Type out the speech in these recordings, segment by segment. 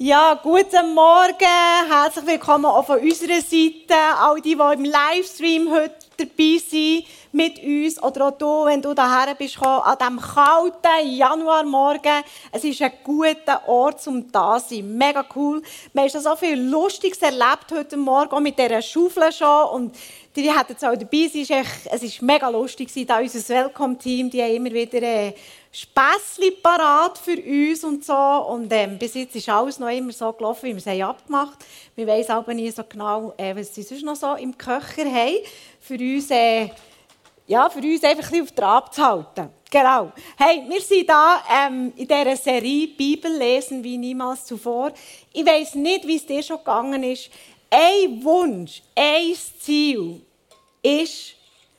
Ja, guten Morgen. Herzlich willkommen auch von unserer Seite. All die, die im Livestream heute dabei sind mit uns. Oder auch du, wenn du daher bist, an diesem kalten Januarmorgen. Es ist ein guter Ort, um da zu sein. Mega cool. Wir haben so viel Lustiges erlebt heute Morgen, auch mit dieser Schaufel schon. Und die hatten jetzt auch dabei. Es war mega lustig. Da unser Welcome-Team, die haben immer wieder äh, Späßchen parat für uns und so. Und ähm, bis jetzt ist alles noch immer so gelaufen, wie wir es abgemacht haben. Wir wissen aber nie so genau, äh, was sie sonst noch so im Köcher haben. Für uns, äh, ja, für uns einfach ein auf Trab zu halten. Genau. Hey, wir sind da ähm, in dieser Serie Bibel lesen wie niemals zuvor. Ich weiß nicht, wie es dir schon gegangen ist. Ein Wunsch, ein Ziel ist,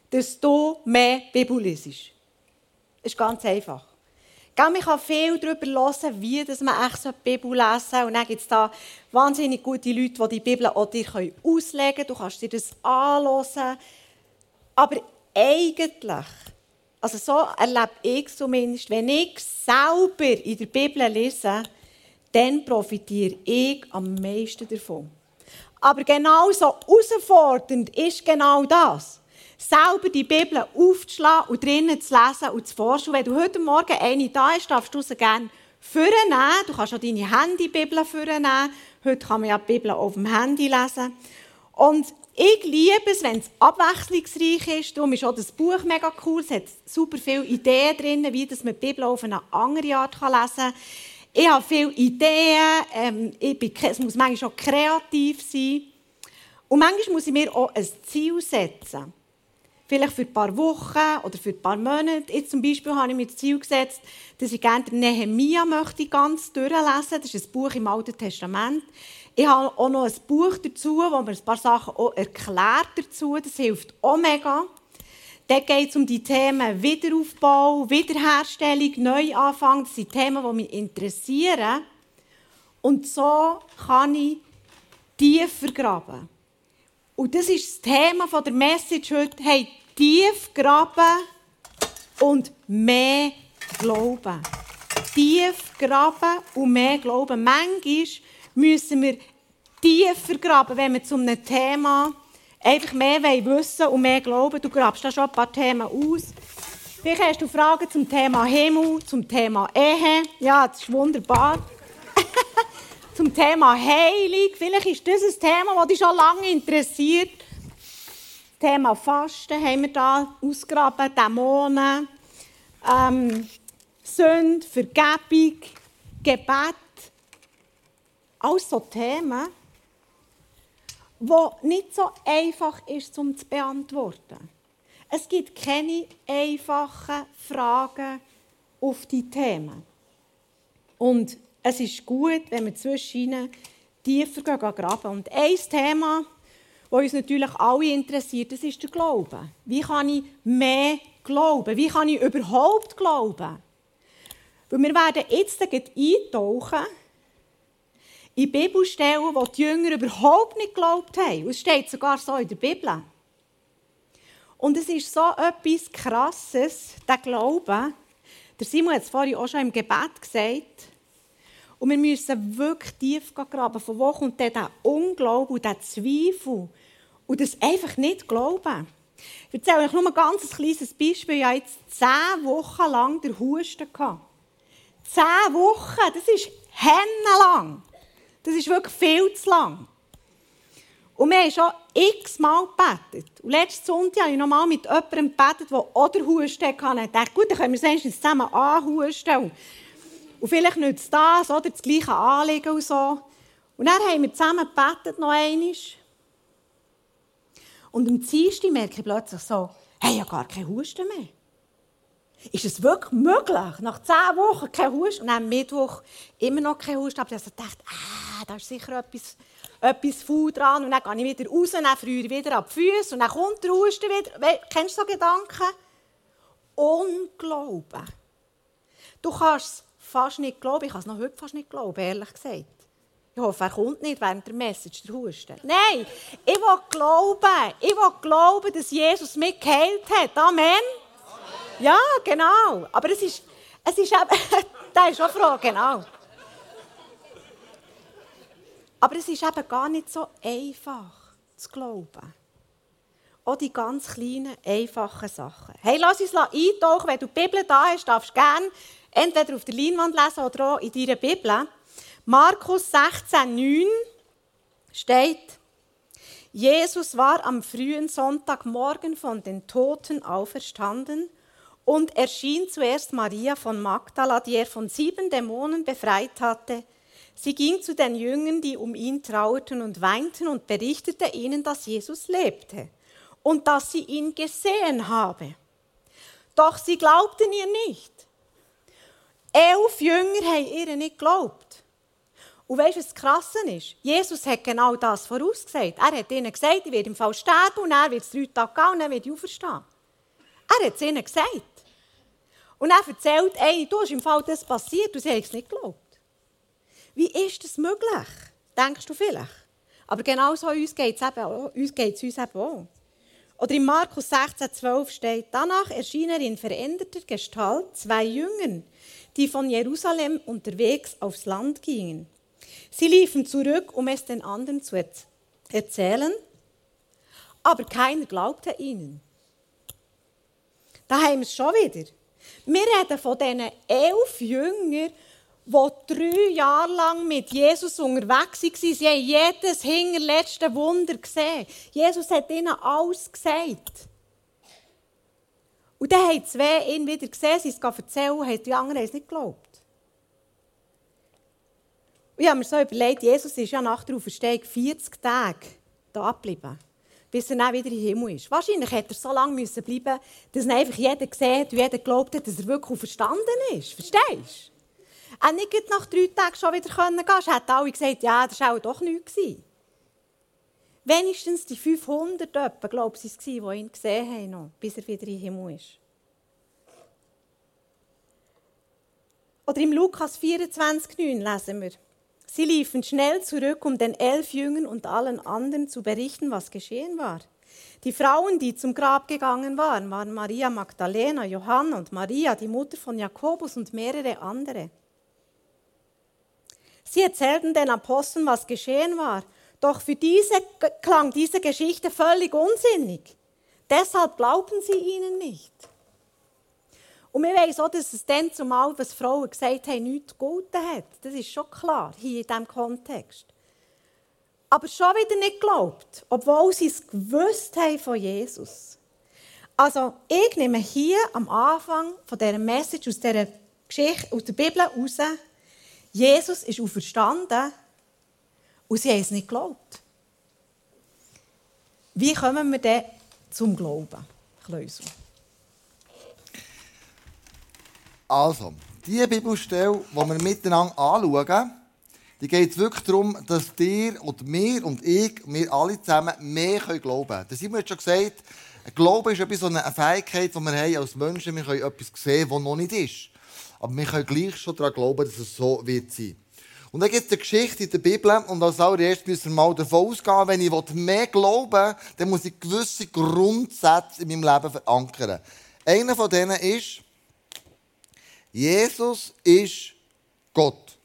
dass du mehr Bibel liest. ist ganz einfach. Man kann viel darüber hören, wie man echt die Bibel lesen soll. Und dann gibt es da wahnsinnig gute Leute, die die Bibel auch dir auslegen können. Du kannst dir das anhören. Aber eigentlich, also so erlebe ich es zumindest, wenn ich selber in der Bibel lese, dann profitiere ich am meisten davon. Aber genauso herausfordernd ist genau das selber die Bibel aufzuschlagen und drinnen zu lesen und zu forschen. wenn du heute Morgen eine da ist, darfst du sie gerne vornehmen. Du kannst auch deine Handybibel vornehmen. Heute kann man ja die Bibel auf dem Handy lesen. Und ich liebe es, wenn es abwechslungsreich ist. Darum ist auch das Buch mega cool. Es hat super viele Ideen drin, wie man die Bibel auf eine andere Art lesen kann. Ich habe viele Ideen. Ähm, ich bin, es muss manchmal auch kreativ sein. Und manchmal muss ich mir auch ein Ziel setzen vielleicht für ein paar Wochen oder für ein paar Monate. Jetzt zum Beispiel habe ich mir das Ziel gesetzt, dass ich gerne Nehemia möchte ganz durchlesen. Das ist ein Buch im Alten Testament. Ich habe auch noch ein Buch dazu, wo mir ein paar Sachen auch erklärt dazu. Das hilft auch mega. Dort geht es um die Themen Wiederaufbau, Wiederherstellung, Neuanfang. Das sind Themen, die mich interessieren. Und so kann ich tiefer graben. Und das ist das Thema der Message heute. Hey, tief graben und mehr glauben. Tief graben und mehr glauben. Manchmal müssen wir tiefer graben, wenn wir zu einem Thema einfach mehr wissen und mehr glauben. Du grabst da schon ein paar Themen aus. Vielleicht hast du Fragen zum Thema Himmel, zum Thema Ehe. Ja, das ist wunderbar. zum Thema Heilung. Vielleicht ist das ein Thema, das dich schon lange interessiert. Thema Fasten haben wir da ausgraben, Dämonen, ähm, Sünde, Vergebung, Gebet. Alles so Themen, die nicht so einfach ist, um zu beantworten. Es gibt keine einfachen Fragen auf die Themen. Und es ist gut, wenn wir zwischen tiefer graben. Und ein Thema, das uns natürlich alle interessiert, das ist der Glaube. Wie kann ich mehr glauben? Wie kann ich überhaupt glauben? Weil wir werden jetzt eintauchen in Bibelstellen, wo die Jünger überhaupt nicht geglaubt haben. es steht sogar so in der Bibel. Und es ist so etwas Krasses, der Glaube. Der Simon hat es vorhin auch schon im Gebet gesagt. Und wir müssen wirklich tief graben. Von wo kommt dieser Unglaube und dieser Zweifel? Und das einfach nicht glauben. Ich erzähle euch nur ein ganz kleines Beispiel. Ich hatte jetzt zehn Wochen lang den Husten. Zehn Wochen, das ist lang. Das ist wirklich viel zu lang. Und wir haben schon x-mal gebetet. Und letzten Sonntag habe ich noch mal mit jemandem gebetet, der auch den Husten hatte. Ich dachte, gut, dann können wir es zusammen anhusten. Und vielleicht nützt das, oder? Das gleiche Anliegen und so. Und dann haben wir zusammen gebetet, noch einmal. Und am Dienstag merke ich plötzlich so, hey, ich habe gar keinen Husten mehr. Ist es wirklich möglich? Nach zehn Wochen kein Husten? Und am Mittwoch immer noch kein Husten. Aber ich dachte, ah, da ist sicher etwas, etwas faul dran. Und dann gehe ich wieder raus, dann ich wieder ab die Füße und dann kommt der Husten wieder. Kennst du so Gedanken? Unglauben. Du kannst fast nicht glauben. Ich kann es noch heute fast nicht glauben, ehrlich gesagt. Ich hoffe, er kommt nicht während der Message, der Husten. Nein, ich will glauben. Ich will glauben, dass Jesus mich geheilt hat. Amen. Ja, genau. Aber es ist, es ist eben, da ist auch Frage, genau. Aber es ist eben gar nicht so einfach zu glauben. Auch die ganz kleinen, einfachen Sachen. Hey, lass uns eintauchen. Wenn du die Bibel da hast, darfst du gerne entweder auf der Leinwand lesen oder auch in deiner Bibel. Markus 16, 9 steht, Jesus war am frühen Sonntagmorgen von den Toten auferstanden und erschien zuerst Maria von Magdala, die er von sieben Dämonen befreit hatte. Sie ging zu den Jüngern, die um ihn trauerten und weinten, und berichtete ihnen, dass Jesus lebte und dass sie ihn gesehen habe. Doch sie glaubten ihr nicht. Elf Jünger haben ihr nicht geglaubt. Und weißt du, was das Krasse ist? Jesus hat genau das vorausgesagt. Er hat ihnen gesagt, ich werde im Fall sterben und er wird es drei Tage gehen und dann wird ich auferstehen. Er hat es ihnen gesagt. Und er erzählt, ey, du hast im Fall das passiert und sie haben es nicht geglaubt. Wie ist das möglich? Denkst du vielleicht? Aber genau so geht es uns, geht's uns eben auch. Oder in Markus 16, 12 steht, danach erschien er in veränderter Gestalt zwei Jüngern, die von Jerusalem unterwegs aufs Land gingen. Sie liefen zurück, um es den anderen zu erzählen, aber keiner glaubte ihnen. Da haben wir es schon wieder. Wir reden von diesen elf Jüngern, die drei Jahre lang mit Jesus unterwegs waren. Sie haben jedes hinterletzte Wunder gesehen. Jesus hat ihnen alles gesagt. Und dann haben zwei ihn wieder gesehen, sie es erzählen, haben die anderen es nicht geglaubt. Und ich habe mir so überlegt, Jesus ist ja nach der Auferstehung 40 Tage da geblieben, bis er dann wieder im Himmel ist. Wahrscheinlich hätte er so lange müssen bleiben dass einfach jeder gesehen und jeder glaubt hat, dass er wirklich verstanden ist. Verstehst du? Er nicht nach drei Tagen schon wieder gehen können. Hätten alle gesagt, ja, das war auch doch nichts. Wenigstens die 500 etwa, glaube ich, die ihn gesehen haben, bis er wieder im Himmel ist. Oder im Lukas 24,9 lesen wir. Sie liefen schnell zurück, um den elf Jüngern und allen anderen zu berichten, was geschehen war. Die Frauen, die zum Grab gegangen waren, waren Maria Magdalena, Johanna und Maria, die Mutter von Jakobus und mehrere andere. Sie erzählten den Aposteln, was geschehen war doch für diese klang diese Geschichte völlig unsinnig. Deshalb glaubten sie ihnen nicht. Und wir wissen auch, dass es dann zumal, was Frauen gesagt haben, nichts Gutes hat. Das ist schon klar, hier in diesem Kontext. Aber schon wieder nicht geglaubt, obwohl sie es gewusst haben von Jesus. Also, ich nehme hier am Anfang von dieser Message aus dieser Geschichte, aus der Bibel heraus, Jesus ist auferstanden und sie haben es nicht geglaubt. Wie kommen wir denn zum Glauben, Kleusel? Also, die Bibelstelle, die wir miteinander anschauen, die geht wirklich darum, dass dir und mir und ich, wir alle zusammen mehr glauben können. Das haben wir jetzt schon gesagt. Glauben ist etwas, eine Fähigkeit, die wir haben als Menschen. Wir können etwas sehen, was noch nicht ist. Aber wir können gleich schon daran glauben, dass es so wird sein. Und dann gibt es eine Geschichte in der Bibel, und als allererstes müssen wir mal davon ausgehen, wenn ich mehr glauben will, dann muss ich gewisse Grundsätze in meinem Leben verankern. Einer von denen ist, Jesus ist Gott.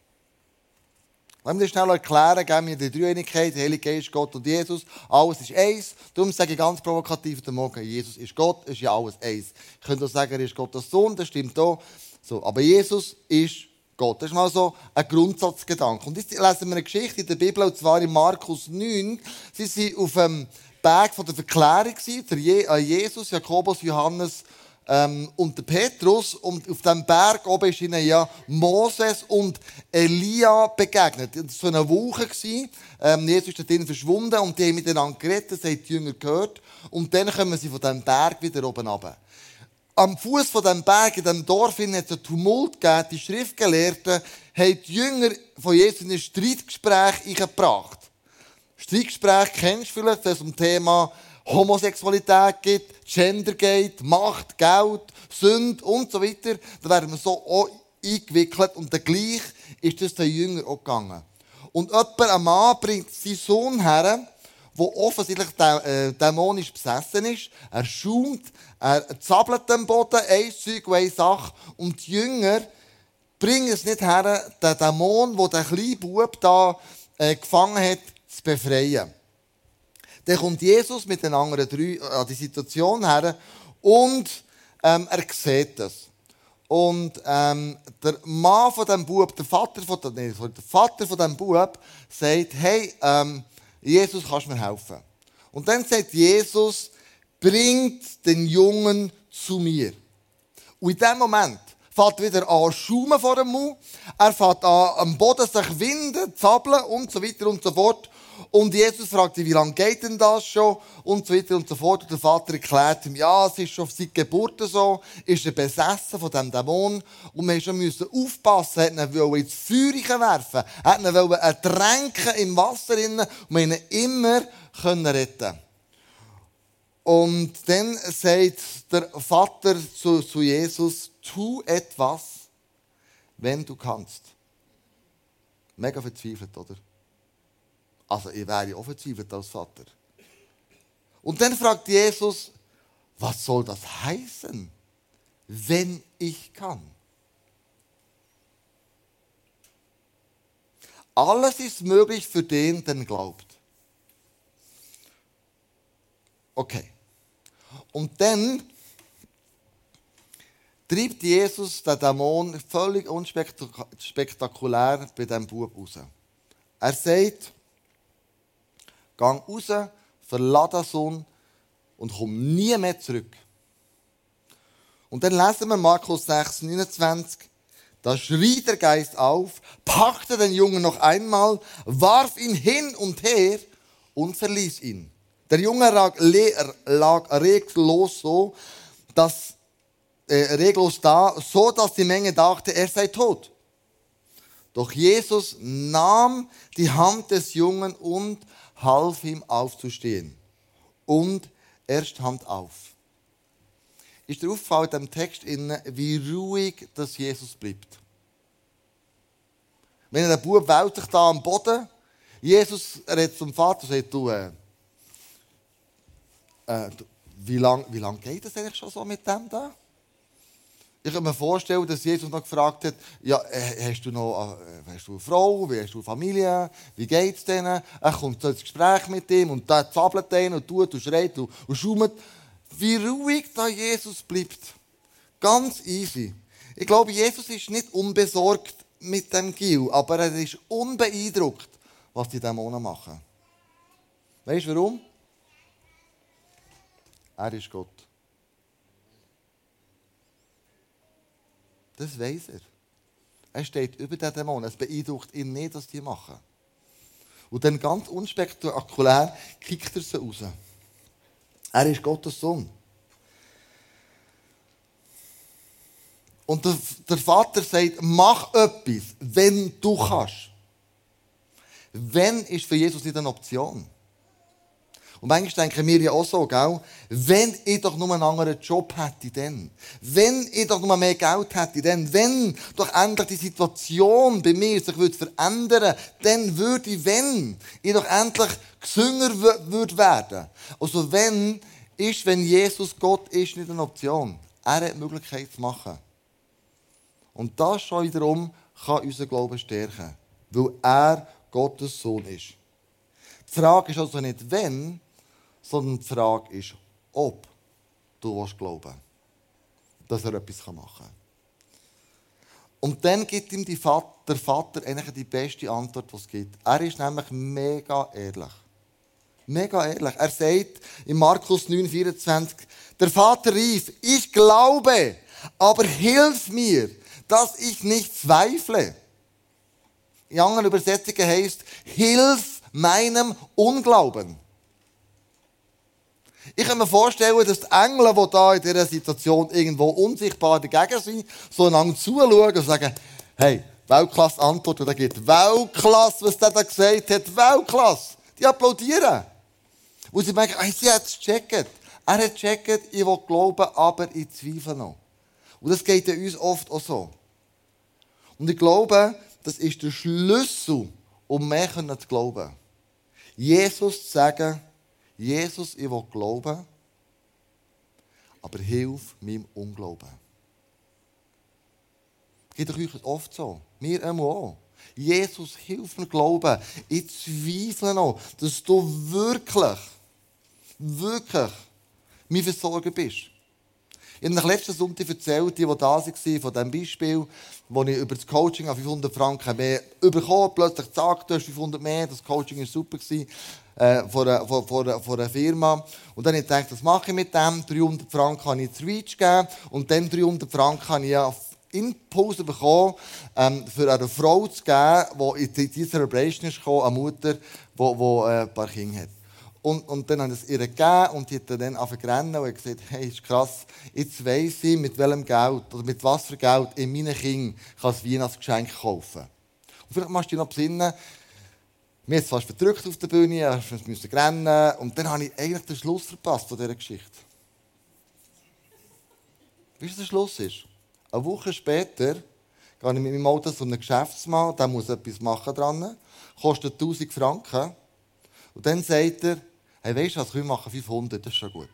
Lass mich das schnell erklären, geben wir die Dreieinigkeit, Heilige Geist, Gott und Jesus. Alles ist eins. Darum sage ich ganz provokativ heute Morgen, Jesus ist Gott, ist ja alles eins. Ich könnte auch sagen, er ist Gottes Sohn, das stimmt auch. So, aber Jesus ist Gott. Das ist mal so ein Grundsatzgedanke. Und jetzt lesen wir eine Geschichte in der Bibel, und zwar in Markus 9. Sie waren auf dem Berg von der Verklärung, der äh, Jesus, Jakobus, Johannes ähm, und Petrus. Und auf dem Berg oben ist ihnen ja Moses und Elia begegnet. Das war so eine Woche. Ähm, Jesus ist dort verschwunden und die haben miteinander geredet, das haben die Jünger gehört. Und dann kommen sie von diesem Berg wieder oben runter am Fuß von dem Berg, in dem Dorf, hat es einen Tumult gegeben. Die Schriftgelehrten haben die Jünger von Jesus in ein Streitgespräch eingebracht. Streitgespräch kennst du vielleicht, wenn es um Thema Homosexualität geht, Gender geht, Macht, Geld, Sünde und so weiter. Da werden wir so auch eingewickelt und dann gleich ist das den Jüngern auch gegangen. Und jemand, ein Mann, bringt seinen Sohn her, der offensichtlich äh, dämonisch besessen ist. Er schaumt, er zappelt am Boden, ein Zeug eine Sache. Und die Jünger bringen es nicht her, den Dämon, der den kleinen Bub da äh, gefangen hat, zu befreien. Dann kommt Jesus mit den anderen drei an die Situation her und ähm, er sieht das. Und ähm, der Mann von dem Bub, der Vater von, nee, der Vater von dem Bub, sagt, hey, ähm, Jesus, kannst du mir helfen? Und dann sagt Jesus, bringt den Jungen zu mir. Und in dem Moment fährt wieder an schaumen vor dem Mund, er fährt an am Boden sich winden, zappeln und so weiter und so fort. Und Jesus fragt ihn, wie lange geht denn das schon? Und so weiter und so fort. Und der Vater erklärt ihm, ja, es ist schon seit Geburt so, ist er besessen von diesem Dämon. Und wir mussten aufpassen, er wollte ihn ins Feuer werfen, er wollte ihn ertränken im Wasser und wir ihn immer retten Und dann sagt der Vater zu, zu Jesus, tu etwas, wenn du kannst. Mega verzweifelt, oder? Also ich wäre auch verzweifelt als Vater. Und dann fragt Jesus, was soll das heißen, wenn ich kann? Alles ist möglich für den, der glaubt. Okay. Und dann treibt Jesus den Dämon völlig unspektakulär bei diesem Bub raus. Er sagt, Gang raus, verlass den Sohn und komm nie mehr zurück. Und dann lesen wir Markus 6, 29. Da schrie der Geist auf, packte den Jungen noch einmal, warf ihn hin und her und verließ ihn. Der Junge lag, lag reglos so, dass, äh, reglos da, so dass die Menge dachte, er sei tot. Doch Jesus nahm die Hand des Jungen und half ihm aufzustehen. Und er stand auf. Ist dir aufgefallen, dem Text, wie ruhig das Jesus bleibt? Wenn der Bub wälzt sich da am Boden, Jesus redet zum Vater und sagt, du, äh, äh, wie lange wie lang geht das eigentlich schon so mit dem da? Ich kann mir vorstellen, dass Jesus noch gefragt hat, ja, äh, hast du noch äh, hast du eine Frau, wie hast du eine Familie, wie geht es denen? Er kommt so ins Gespräch mit ihm und da zappelt er und tut und schreit und, und schaumt. Wie ruhig da Jesus bleibt. Ganz easy. Ich glaube, Jesus ist nicht unbesorgt mit dem Gil, aber er ist unbeeindruckt, was die Dämonen machen. Weißt du warum? Er ist Gott. Das weiß er. Er steht über den Dämonen. Es beeindruckt ihn nicht, was die machen. Und dann ganz unspektakulär kickt er sie raus. Er ist Gottes Sohn. Und der, der Vater sagt, mach etwas, wenn du kannst. Wenn ist für Jesus nicht eine Option. Und manchmal denken wir ja auch so, gell? wenn ich doch nur einen anderen Job hätte, dann. Wenn ich doch nur mehr Geld hätte, dann. Wenn doch endlich die Situation bei mir sich würde verändern dann würde ich, wenn ich doch endlich gesünger würde werden. Also wenn ist, wenn Jesus Gott ist, nicht eine Option. Er hat die Möglichkeit zu machen. Und das schon wiederum kann unseren Glauben stärken. Weil er Gottes Sohn ist. Die Frage ist also nicht, wenn, sondern die Frage ist, ob du willst glauben dass er etwas machen kann. Und dann gibt ihm Vater, der Vater eigentlich die beste Antwort, die es gibt. Er ist nämlich mega ehrlich. Mega ehrlich. Er sagt in Markus 9, 24, der Vater rief, ich glaube, aber hilf mir, dass ich nicht zweifle. In anderen Übersetzungen heißt, hilf meinem Unglauben. Ich kann mir vorstellen, dass die Engel, die da in dieser Situation irgendwo unsichtbar dagegen sind, so einander zuschauen und sagen, hey, Weltklasse Antwort, und er gibt Weltklasse, was der da gesagt hat, Weltklasse. Die applaudieren. Und sie merken, hey, sie hat es gecheckt. Er hat gecheckt, ich will glauben, aber ich zweifle noch. Und das geht ja uns oft auch so. Und ich glaube, das ist der Schlüssel, um mehr zu glauben. Jesus zu sagen, Jesus, ich will glauben, aber hilf meinem Unglauben. Geht euch oft so. Mir auch. Jesus, hilf mir glauben. Ich zweifle noch, dass du wirklich, wirklich mein Versorger bist. Habe letzten Sonntag erzählt, die, die da waren, von diesem Beispiel, wo ich über das Coaching an 500 Franken mehr bekommen Plötzlich zack, du hast 500 mehr, das Coaching war super. Äh, von, einer, von, von, von einer Firma. Und dann habe ich gedacht, was mache ich mit dem? 300 Franken kann ich zu Reach geben und dann 300 Franken habe ich ja Impulse bekommen, ähm, für eine Frau zu geben, die in diese Celebration gekommen, eine Mutter, die, die äh, ein paar Kinder hat. Und, und dann habe ich es ihr gegeben und die hat dann angefangen und gesagt, hey, ist krass, jetzt weiss ich, mit welchem Geld oder mit was für Geld in meinen Kindern kann ein Weihnachtsgeschenk kaufen. Und vielleicht machst du dich noch besinnen, mir ist fast verdrückt auf der Bühne, ich musste rennen und dann habe ich eigentlich den Schluss verpasst von dieser Geschichte. Weißt du, der Schluss ist? Eine Woche später gehe ich mit meinem Auto zu einem Geschäftsmann, der muss etwas machen dran, kostet 1000 Franken. Und dann sagt er, hey, weißt du was, wir machen 500, das ist schon gut.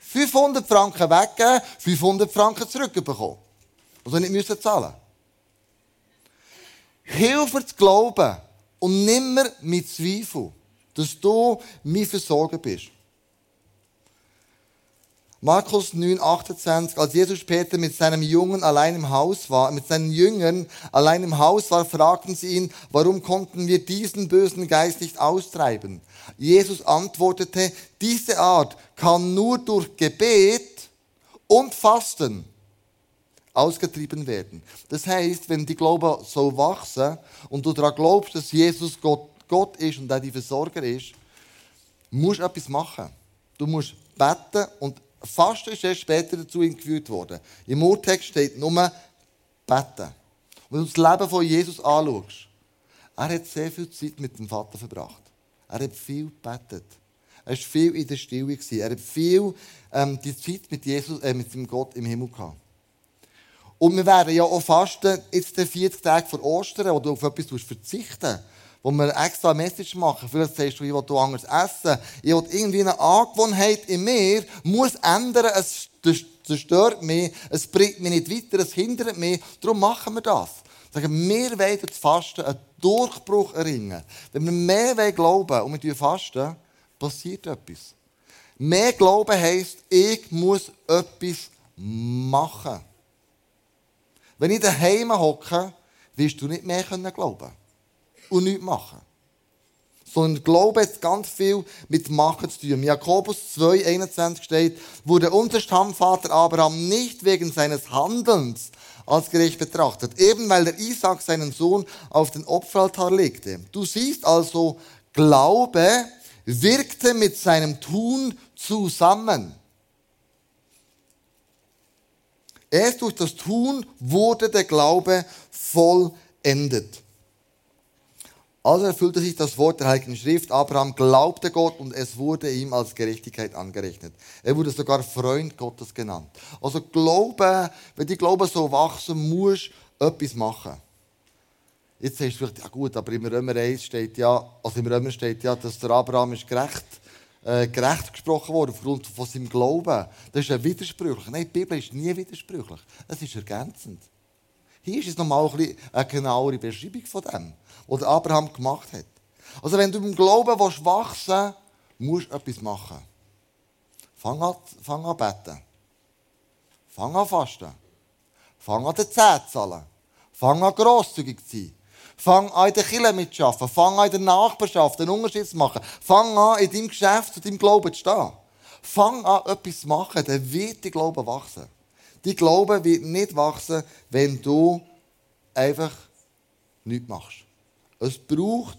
500 Franken weggeben, 500 Franken zurückbekommen. Also nicht müssen zahlen. Hilf mir zu glauben und nimm mir mit Zweifel, dass du mein Versorger bist. Markus 9, 28, als Jesus später mit seinem Jungen allein im Haus war, mit seinen Jüngern allein im Haus war, fragten sie ihn, warum konnten wir diesen bösen Geist nicht austreiben? Jesus antwortete, diese Art kann nur durch Gebet und Fasten ausgetrieben werden. Das heißt, wenn die Glaube so wachsen und du daran glaubst, dass Jesus Gott, Gott ist und er die Versorger ist, musst du etwas machen. Du musst beten und Fasten ist erst später dazu eingeführt worden. Im Urtext steht nur beten. Wenn du das Leben von Jesus anschaust, er hat sehr viel Zeit mit dem Vater verbracht. Er hat viel gebetet. Er war viel in der Stille. Er hat viel ähm, die Zeit mit, Jesus, äh, mit dem Gott im Himmel gehabt. Und wir werden ja auch fasten, jetzt den 40 Tage vor Ostern, wo du auf etwas verzichten wo wir extra Message machen. Vielleicht sagst du, ich will anders essen. Ich will irgendwie eine Angewohnheit in mir, muss ändern, es zerstört mich, es bringt mich nicht weiter, es hindert mich. Darum machen wir das. Sagen, wir wollen das Fasten einen Durchbruch erringen. Wenn wir mehr glauben und wir fasten, passiert etwas. Mehr Glauben heisst, ich muss etwas machen. Wenn ich daheim hocke, wirst du nicht mehr glauben können und nichts machen. Sondern Glaube hat ganz viel mit Machen zu tun. Jakobus 2, 21 steht, wurde unser Stammvater Abraham nicht wegen seines Handelns als gerecht betrachtet, eben weil der Isaac seinen Sohn auf den Opferaltar legte. Du siehst also, Glaube wirkte mit seinem Tun zusammen. Erst durch das Tun wurde der Glaube vollendet. Also erfüllte sich das Wort der Heiligen Schrift. Abraham glaubte Gott und es wurde ihm als Gerechtigkeit angerechnet. Er wurde sogar Freund Gottes genannt. Also Glaube, wenn die Glaube so wachsen, musst du etwas machen. Jetzt sagst du vielleicht, ja gut, aber im Römer 1 steht ja, also im Römer steht ja, dass der Abraham ist gerecht, äh, gerecht gesprochen wurde aufgrund von seinem Glauben. Das ist ja widersprüchlich. Nein, die Bibel ist nie widersprüchlich. Es ist ergänzend. Hier ist es nochmal ein eine genauere Beschreibung von dem was Abraham gemacht hat. Also wenn du im Glauben willst wachsen musst du etwas machen. Fang an, fang an beten. Fang an fasten. Fang an den Zehn zahlen. Fang an grosszügig zu sein. Fang an in der Kirche mitzuschaffen. Fang an in der Nachbarschaft einen Unterschied zu machen. Fang an in deinem Geschäft zu deinem Glauben zu stehen. Fang an etwas zu machen, dann wird dein Glaube wachsen. Dein Glaube wird nicht wachsen, wenn du einfach nichts machst. Es braucht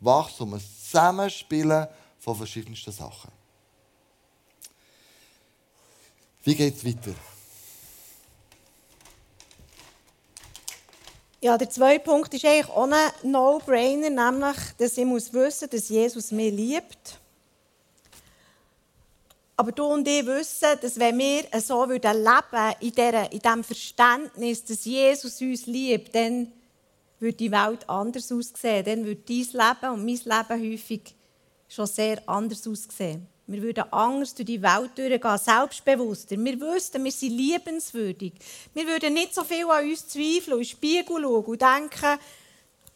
Wachstum, ein Zusammenspielen von verschiedensten Sachen. Wie geht es weiter? Ja, der zweite Punkt ist eigentlich auch ein No-Brainer, nämlich, dass ich muss wissen dass Jesus mich liebt. Aber du und ich wissen, dass wenn wir so leben würden, in, diesem Verständnis, dass Jesus uns liebt, dann würde die Welt anders aussehen. Dann würde dein Leben und mein Leben häufig schon sehr anders aussehen. Wir würden anders durch die Welt durchgehen, selbstbewusster. Wir wüssten, wir sind liebenswürdig. Wir würden nicht so viel an uns zweifeln in den Spiegel schauen und denken,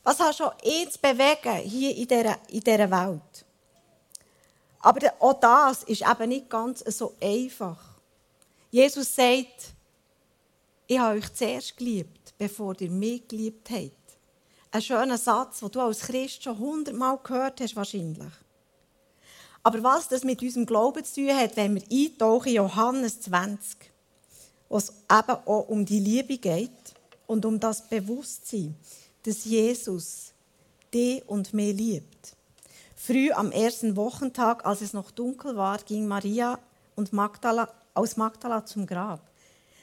was hast schon eh zu bewegen hier in dieser, in dieser Welt? Aber auch das ist eben nicht ganz so einfach. Jesus sagt, ich habe euch zuerst geliebt, bevor ihr mich geliebt habt. Ein schöner Satz, den du als Christ schon hundertmal gehört hast, wahrscheinlich. Aber was das mit unserem Glauben zu tun hat, wenn wir eintauchen in Johannes 20, wo es eben auch um die Liebe geht und um das Bewusstsein, dass Jesus dich und mich liebt. Früh am ersten Wochentag, als es noch dunkel war, ging Maria und Magdala, aus Magdala zum Grab.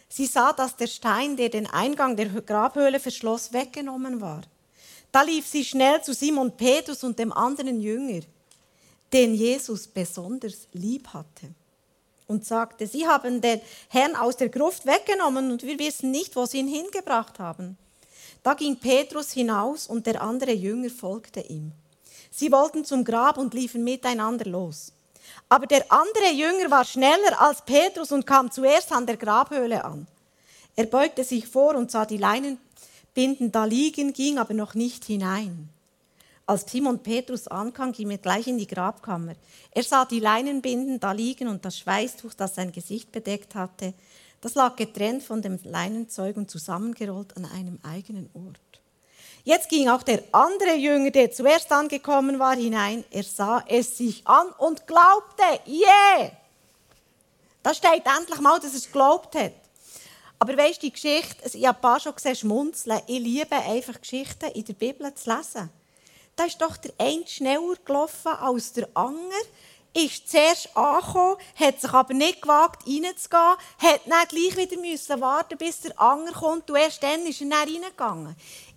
Sie sah, dass der Stein, der den Eingang der Grabhöhle verschloss, weggenommen war. Da lief sie schnell zu Simon Petrus und dem anderen Jünger den Jesus besonders lieb hatte. Und sagte, Sie haben den Herrn aus der Gruft weggenommen und wir wissen nicht, wo Sie ihn hingebracht haben. Da ging Petrus hinaus und der andere Jünger folgte ihm. Sie wollten zum Grab und liefen miteinander los. Aber der andere Jünger war schneller als Petrus und kam zuerst an der Grabhöhle an. Er beugte sich vor und sah die Leinenbinden da liegen, ging aber noch nicht hinein. Als Simon Petrus ankam, ging er gleich in die Grabkammer. Er sah die Leinenbinden da liegen und das Schweißtuch, das sein Gesicht bedeckt hatte. Das lag getrennt von dem Leinenzeug und zusammengerollt an einem eigenen Ort. Jetzt ging auch der andere Jünger, der zuerst angekommen war, hinein. Er sah es sich an und glaubte. Yeah! Da steht endlich mal, dass er es geglaubt hat. Aber weißt du, die Geschichte, ich habe ein paar schon gesehen, schmunzeln. Ich liebe einfach Geschichten in der Bibel zu lesen. Da ist doch der eine schneller gelaufen als der andere, ist zuerst angekommen, hat sich aber nicht gewagt, reinzugehen, hat dann gleich wieder müssen warten, bis der andere kommt und erst dann ist er dann reingegangen.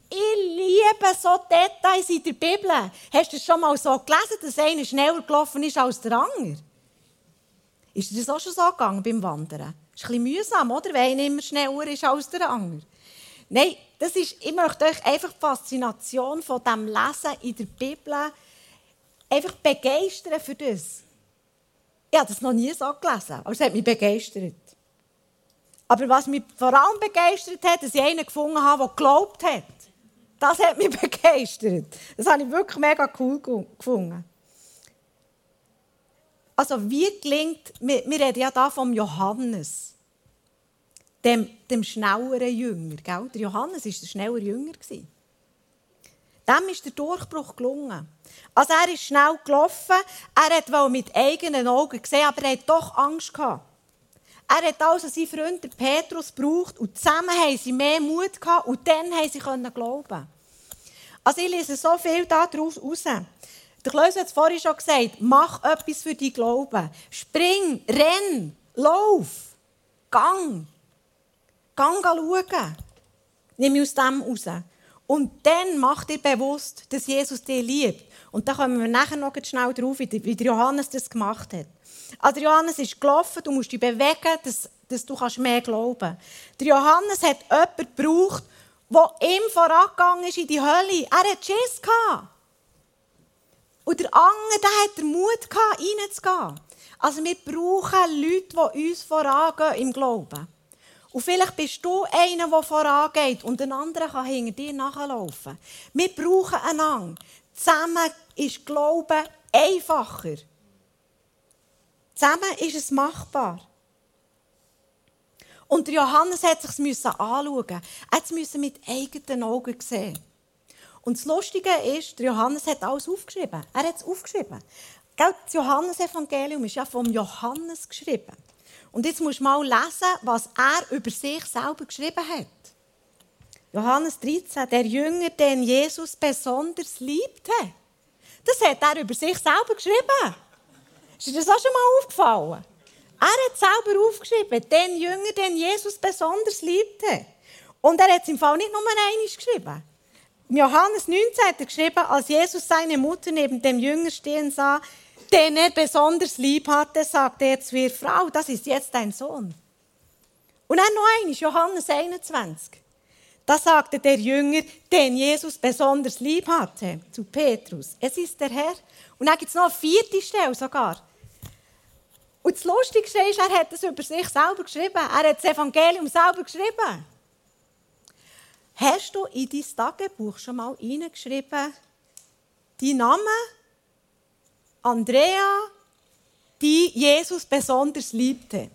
Ich liebe so Details in der Bibel. Hast du das schon mal so gelesen, dass einer schneller gelaufen ist als der andere? Ist dir das auch schon so gegangen beim Wandern? Das ist ein bisschen mühsam, oder? Wenn einer immer schneller ist als der andere. Nein, das ist, ich möchte euch einfach die Faszination von dem Lesen in der Bibel einfach begeistern für das. Ich habe das noch nie so gelesen, aber es hat mich begeistert. Aber was mich vor allem begeistert hat, dass ich einen gefunden habe, der geglaubt hat. Das hat mich begeistert. Das habe ich wirklich mega cool gefunden. Also wie gelingt, wir, wir reden ja da vom Johannes dem, dem schnelleren Jünger. Gell? Der Johannes war der schnellere Jünger. Dem ist der Durchbruch gelungen. Also er ist schnell gelaufen, er wollte mit eigenen Augen sehen, aber er hat doch Angst gehabt. Er hat also seinen Freund Petrus gebraucht und zusammen haben sie mehr Mut gehabt und dann haben sie glauben. Also ich lese so viel daraus raus. Der Klaus hat es vorhin schon gesagt, mach etwas für deinen Glauben. Spring, renn, lauf, gang. Gang schauen. Nimm aus dem raus. Und dann mach dir bewusst, dass Jesus dich liebt. Und da kommen wir nachher noch schnell drauf, wie Johannes das gemacht hat. Also Johannes ist gelaufen, du musst dich bewegen, dass, dass du mehr glauben kannst. Der Johannes hat jemanden gebraucht, der ihm vorangegangen ist in die Hölle. Er hat Schiss gehabt. Und der andere, der hat den Mut gehabt, reinzugehen. Also wir brauchen Leute, die uns vorangehen im Glauben. Und vielleicht bist du einer, der vorangeht und ein anderer kann hinter dir nachlaufen. Wir brauchen einander. Zusammen ist Glauben einfacher. Zusammen ist es machbar. Und Johannes hat es sich anschauen. Er musste mit eigenen Augen sehen. Und das Lustige ist, Johannes hat alles aufgeschrieben. Er hat es aufgeschrieben. Das Johannesevangelium ist ja vom Johannes geschrieben. Und jetzt musst du mal lesen, was er über sich selber geschrieben hat. Johannes 13, der Jünger, den Jesus besonders liebte. Das hat er über sich selber geschrieben. Ist dir das auch schon mal aufgefallen? Er hat selber aufgeschrieben, den Jünger, den Jesus besonders liebte. Und er hat es im Fall nicht nur einmal geschrieben. Im Johannes 19 hat er geschrieben, als Jesus seine Mutter neben dem Jünger stehen sah, den er besonders lieb hatte, sagte er zu ihr, Frau, das ist jetzt dein Sohn. Und dann noch eines, Johannes 21. Da sagte der Jünger, den Jesus besonders lieb hatte, zu Petrus, es ist der Herr. Und dann gibt es noch eine vierte Stelle sogar. Und das Lustigste ist, er hat es über sich selber geschrieben. Er hat das Evangelium selber geschrieben. Hast du in dein Tagebuch schon mal reingeschrieben, die Namen Andrea, die Jesus besonders liebte?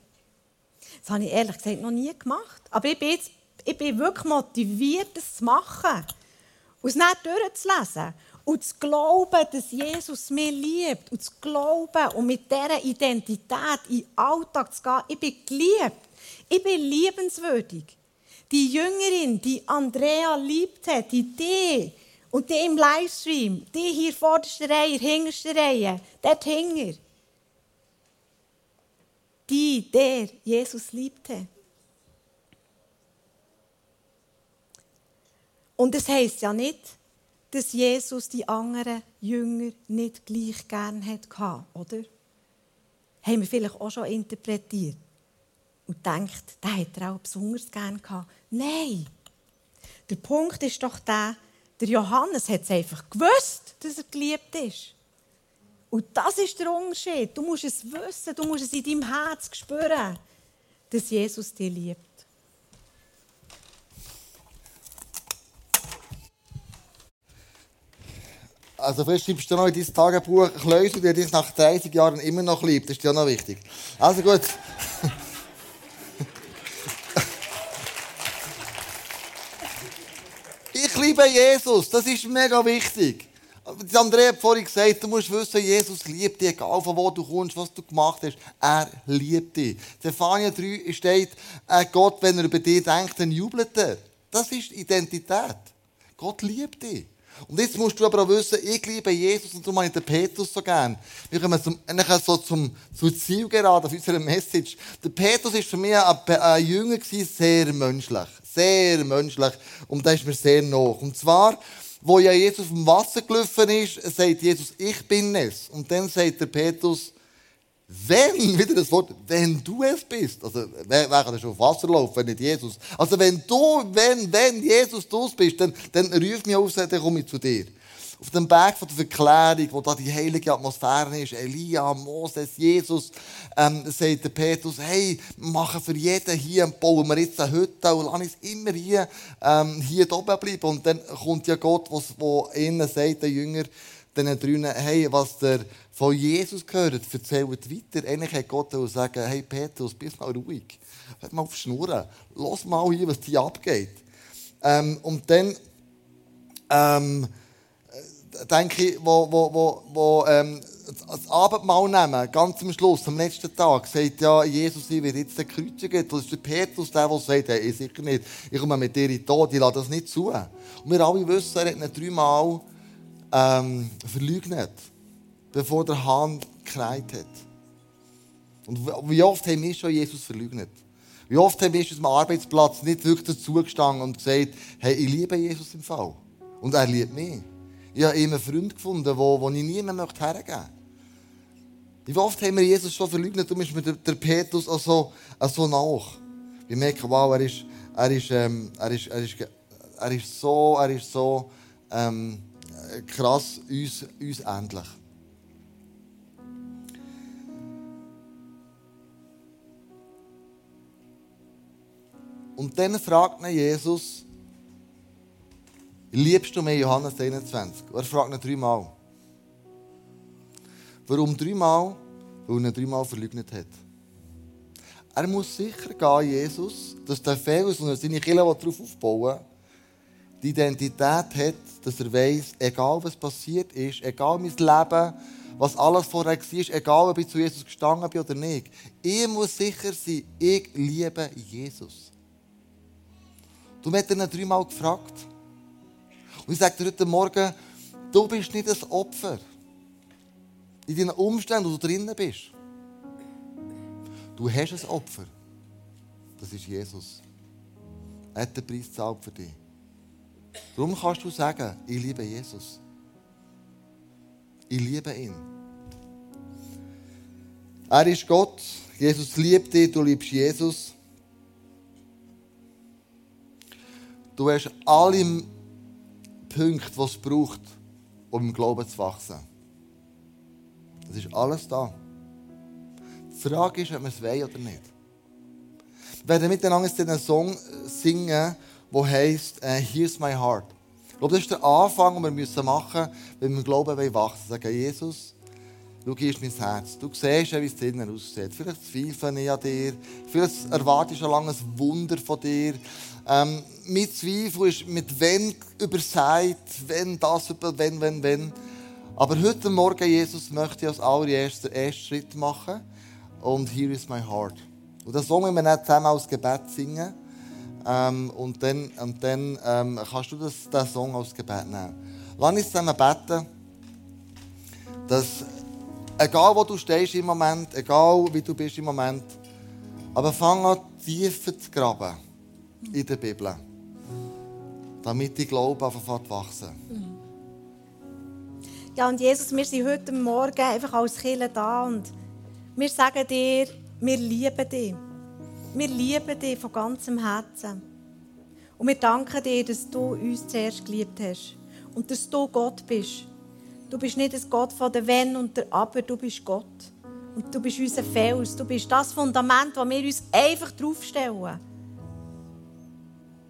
Das habe ich ehrlich gesagt noch nie gemacht. Aber ich bin, jetzt, ich bin wirklich motiviert, das zu machen. Und es nicht durchzulesen. Und zu glauben, dass Jesus mich liebt. Und zu glauben und mit dieser Identität in den Alltag zu gehen. Ich bin geliebt. Ich bin liebenswürdig. Die Jüngerin, die Andrea liebt hat, die die und die im Livestream, die hier vorderste Reihe, hinterste Reihe, dort hinger. Die, der Jesus liebte. Und es heisst ja nicht, dass Jesus die anderen Jünger nicht gleich gern hatte, oder? Haben wir vielleicht auch schon interpretiert und denkt, der hat er auch besonders gern gehabt. Nein! Der Punkt ist doch der, der Johannes hat es einfach gewusst, dass er geliebt ist. Und das ist der Unterschied. Du musst es wissen, du musst es in deinem Herz spüren, dass Jesus dich liebt. Also vielleicht schreibst du noch in dein Tagebuch, Kleusel, der dich nach 30 Jahren immer noch liebt. Das ist ja noch wichtig. Also gut. Ich liebe Jesus, das ist mega wichtig. Andrea hat vorhin gesagt, du musst wissen, Jesus liebt dich, egal von wo du kommst, was du gemacht hast. Er liebt dich. Zephania 3 steht, äh, Gott, wenn er über dich denkt, dann jubelt er. Das ist Identität. Gott liebt dich. Und jetzt musst du aber auch wissen, ich liebe Jesus und du meinst den Petrus so gern. Wir kommen zum, so zum, zum Ziel gerade auf unserer Message. Der Petrus war für mich ein, ein Jünger, sehr menschlich. Sehr menschlich. Und das ist mir sehr noch. Und zwar, wo ja Jesus dem Wasser gelaufen ist, sagt Jesus, ich bin es. Und dann sagt der Petrus, wenn, wieder das Wort, wenn du es bist, also wer, wer kann schon auf Wasser laufen, wenn nicht Jesus? Also wenn du, wenn, wenn Jesus du bist, dann, dann ruf mich auf, dann komme ich zu dir. Auf dem Berg von der Verklärung, wo da die heilige Atmosphäre ist, Elia, Moses, Jesus, ähm, sagt der Petrus, hey, machen für jeden hier, bauen wir jetzt eine Hütte und lassen uns immer hier, ähm, hier oben bleiben. Und dann kommt ja Gott, was, wo ihnen sagt, der Jünger, den drinnen, hey, was der von Jesus gehört, erzählt weiter. Eigentlich hat Gott sagen, hey Petrus, bist mal ruhig. Hör mal auf Schnurren. Lass mal hier, was hier abgeht. Ähm, und dann ähm, denke ich, wo, wo, wo, wo ähm, das Abendmahl nehmen, ganz am Schluss, am letzten Tag, sagt ja Jesus, ich werde jetzt den kreuzigen. Das ist der Petrus, der, der sagt, hey, ich sicher nicht, ich komme mit dir in den Tod, ich lasse das nicht zu. Und wir alle wissen, er hat ihn dreimal ähm, verleugnet, bevor der Hahn geknallt hat. Und wie oft haben wir schon Jesus verleugnet? Wie oft haben wir auf dem Arbeitsplatz nicht wirklich dazugestanden und gesagt, hey, ich liebe Jesus im Fall. Und er liebt mich. Ich habe einen Freund gefunden, wo, wo ich niemand hergeben möchte. Wie oft haben wir Jesus schon verleugnet, du bist mir der, Petrus auch so, auch so nach. Wir merken, wow, er ist, er ist, ähm, er ist, er ist, er ist so, er ist so, ähm, krass uns, uns ähnlich. Und dann fragt ihn Jesus, liebst du mich, Johannes 21? Er fragt ihn dreimal. Warum dreimal? Weil er ihn dreimal verleugnet hat. Er muss sicher gehen, Jesus, dass der Fels und seine Kinder darauf aufbauen die Identität hat, dass er weiß, egal was passiert ist, egal mein Leben, was alles vorher war, egal ob ich zu Jesus gestanden bin oder nicht, ich muss sicher sein, ich liebe Jesus. Du hast ihn dreimal gefragt. Und ich sage dir heute Morgen, du bist nicht ein Opfer. In deinen Umständen, wo du drinnen bist. Du hast ein Opfer. Das ist Jesus. Er hat den Preis gezahlt für dich. Darum kannst du sagen, ich liebe Jesus. Ich liebe ihn. Er ist Gott. Jesus liebt dich, du liebst Jesus. Du hast alle Punkte, die es braucht, um im Glauben zu wachsen. Das ist alles da. Die Frage ist, ob wir es wollen oder nicht. Wir werden miteinander einen Song singen, der heisst äh, «Here's my heart». Ich glaube, das ist der Anfang, den wir machen müssen, wenn wir glauben, wir wachsen. Sagen, Jesus, hier ist mein Herz. Du siehst, wie es drinnen aussieht. Vielleicht zweifle ich an dir. Vielleicht erwarte ich schon lange ein Wunder von dir. Ähm, mein Zweifel ist, mit wenn überseit, wenn das, wenn, wenn, wenn. Aber heute Morgen, Jesus, möchte ich als allererster den ersten Schritt machen. Und «Here is my heart». Und das müssen wir nicht zusammen als Gebet singen. Ähm, und dann, und dann ähm, kannst du das, diesen Song als Gebet nehmen. Lass uns zusammen beten, dass, egal wo du stehst im Moment, egal wie du bist im Moment, aber fang an, tiefer zu graben in der Bibel, damit die Glaube zu wachsen. Ja, und Jesus, wir sind heute Morgen einfach als Kirche da und wir sagen dir, wir lieben dich. Wir lieben dich von ganzem Herzen. Und wir danken dir, dass du uns zuerst geliebt hast. Und dass du Gott bist. Du bist nicht ein Gott von der Wenn und der Aber, du bist Gott. Und du bist unser Fels. Du bist das Fundament, das wir uns einfach draufstellen.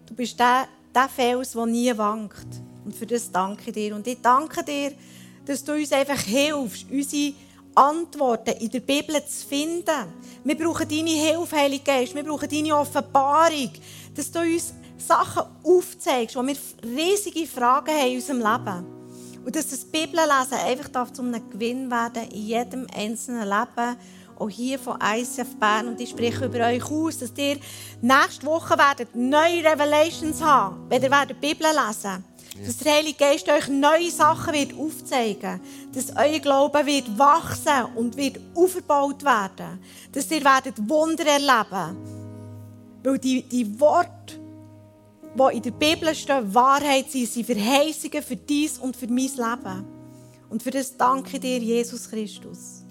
Du bist der, der Fels, der nie wankt. Und für das danke ich dir. Und ich danke dir, dass du uns einfach hilfst, unsere Antworten in der Bibel zu finden. Wir brauchen deine Hilfe, Heilige Geist. Wir brauchen deine Offenbarung, dass du uns Sachen aufzeigst, wo wir riesige Fragen haben in unserem Leben. Und dass das Bibellesen einfach zu einem Gewinn werden in jedem einzelnen Leben, auch hier von ICF Bern. Und ich spreche über euch aus, dass ihr nächste Woche werdet neue Revelations haben, wenn ihr die Bibel lesen werdet. Dass der Heilige Geist euch neue Sachen wird aufzeigen wird. Dass euer Glaube wird wachsen und wird aufgebaut werden. Dass ihr werdet Wunder erleben Weil die, die Worte, die in der Bibel stehen, Wahrheit sind, sind Verheißungen für dies und für mein Leben. Und für das danke dir, Jesus Christus.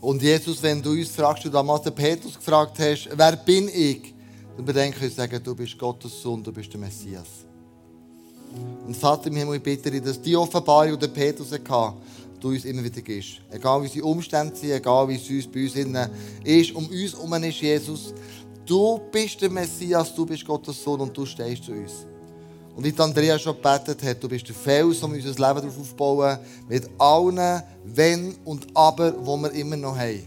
Und Jesus, wenn du uns fragst, du damals den Petrus gefragt hast, wer bin ich? Dann bedenke ich sagen, du bist Gottes Sohn, du bist der Messias. Und Vater im Himmel, ich bitte dich, dass die Offenbarung, die Petrus hatte, du uns immer wieder gibst. Egal wie unsere Umstände sind, egal wie es bei uns ist, um uns herum ist Jesus. Du bist der Messias, du bist Gottes Sohn und du stehst zu uns. Und wie Andrea schon gebetet hat, du bist der Fels, um unser Leben darauf aufbauen, mit allen Wenn und Aber, die wir immer noch haben.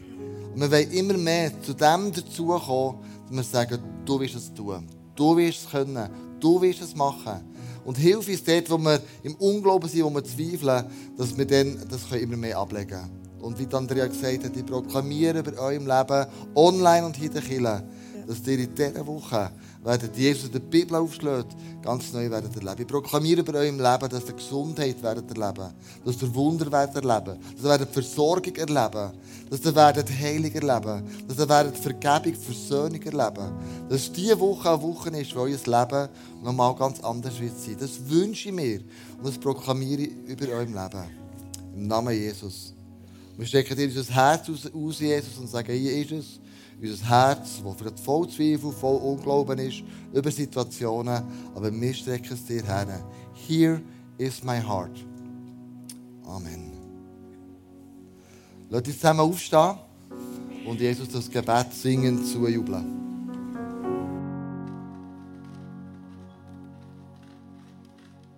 Und wir wollen immer mehr zu dem dazukommen, dass wir sagen, du wirst es tun. Du wirst es können. Du wirst es machen. Und hilf uns dort, wo wir im Unglauben sind, wo wir zweifeln, dass wir dann das immer mehr ablegen können. Und wie Andrea gesagt hat, ich proklamiere über eurem Leben online und hier in der Kirche, dass ihr in dieser Woche werdet Jesus der Bibel aufschlägt, ganz neu werdet erleben. Ich proklamiere über eurem Leben, dass ihr Gesundheit werdet erleben, dass ihr Wunder werdet erleben, dass ihr werdet Versorgung erleben, dass ihr werdet Heilung erleben, dass ihr werdet Vergebung, Versöhnung erleben. Dass diese Woche eine Woche ist, wo euer Leben nochmal ganz anders wird sein. Das wünsche ich mir und das proklamiere ich über eurem Leben. Im Namen Jesus. Wir stecken dir unser Herz aus, Jesus, und sagen, hier ist es unser Herz, das vielleicht voll Zweifel, voll Unglauben ist, über Situationen, aber wir strecken es dir her. Here is my heart. Amen. Lass uns zusammen aufstehen und Jesus das Gebet singen zujubeln.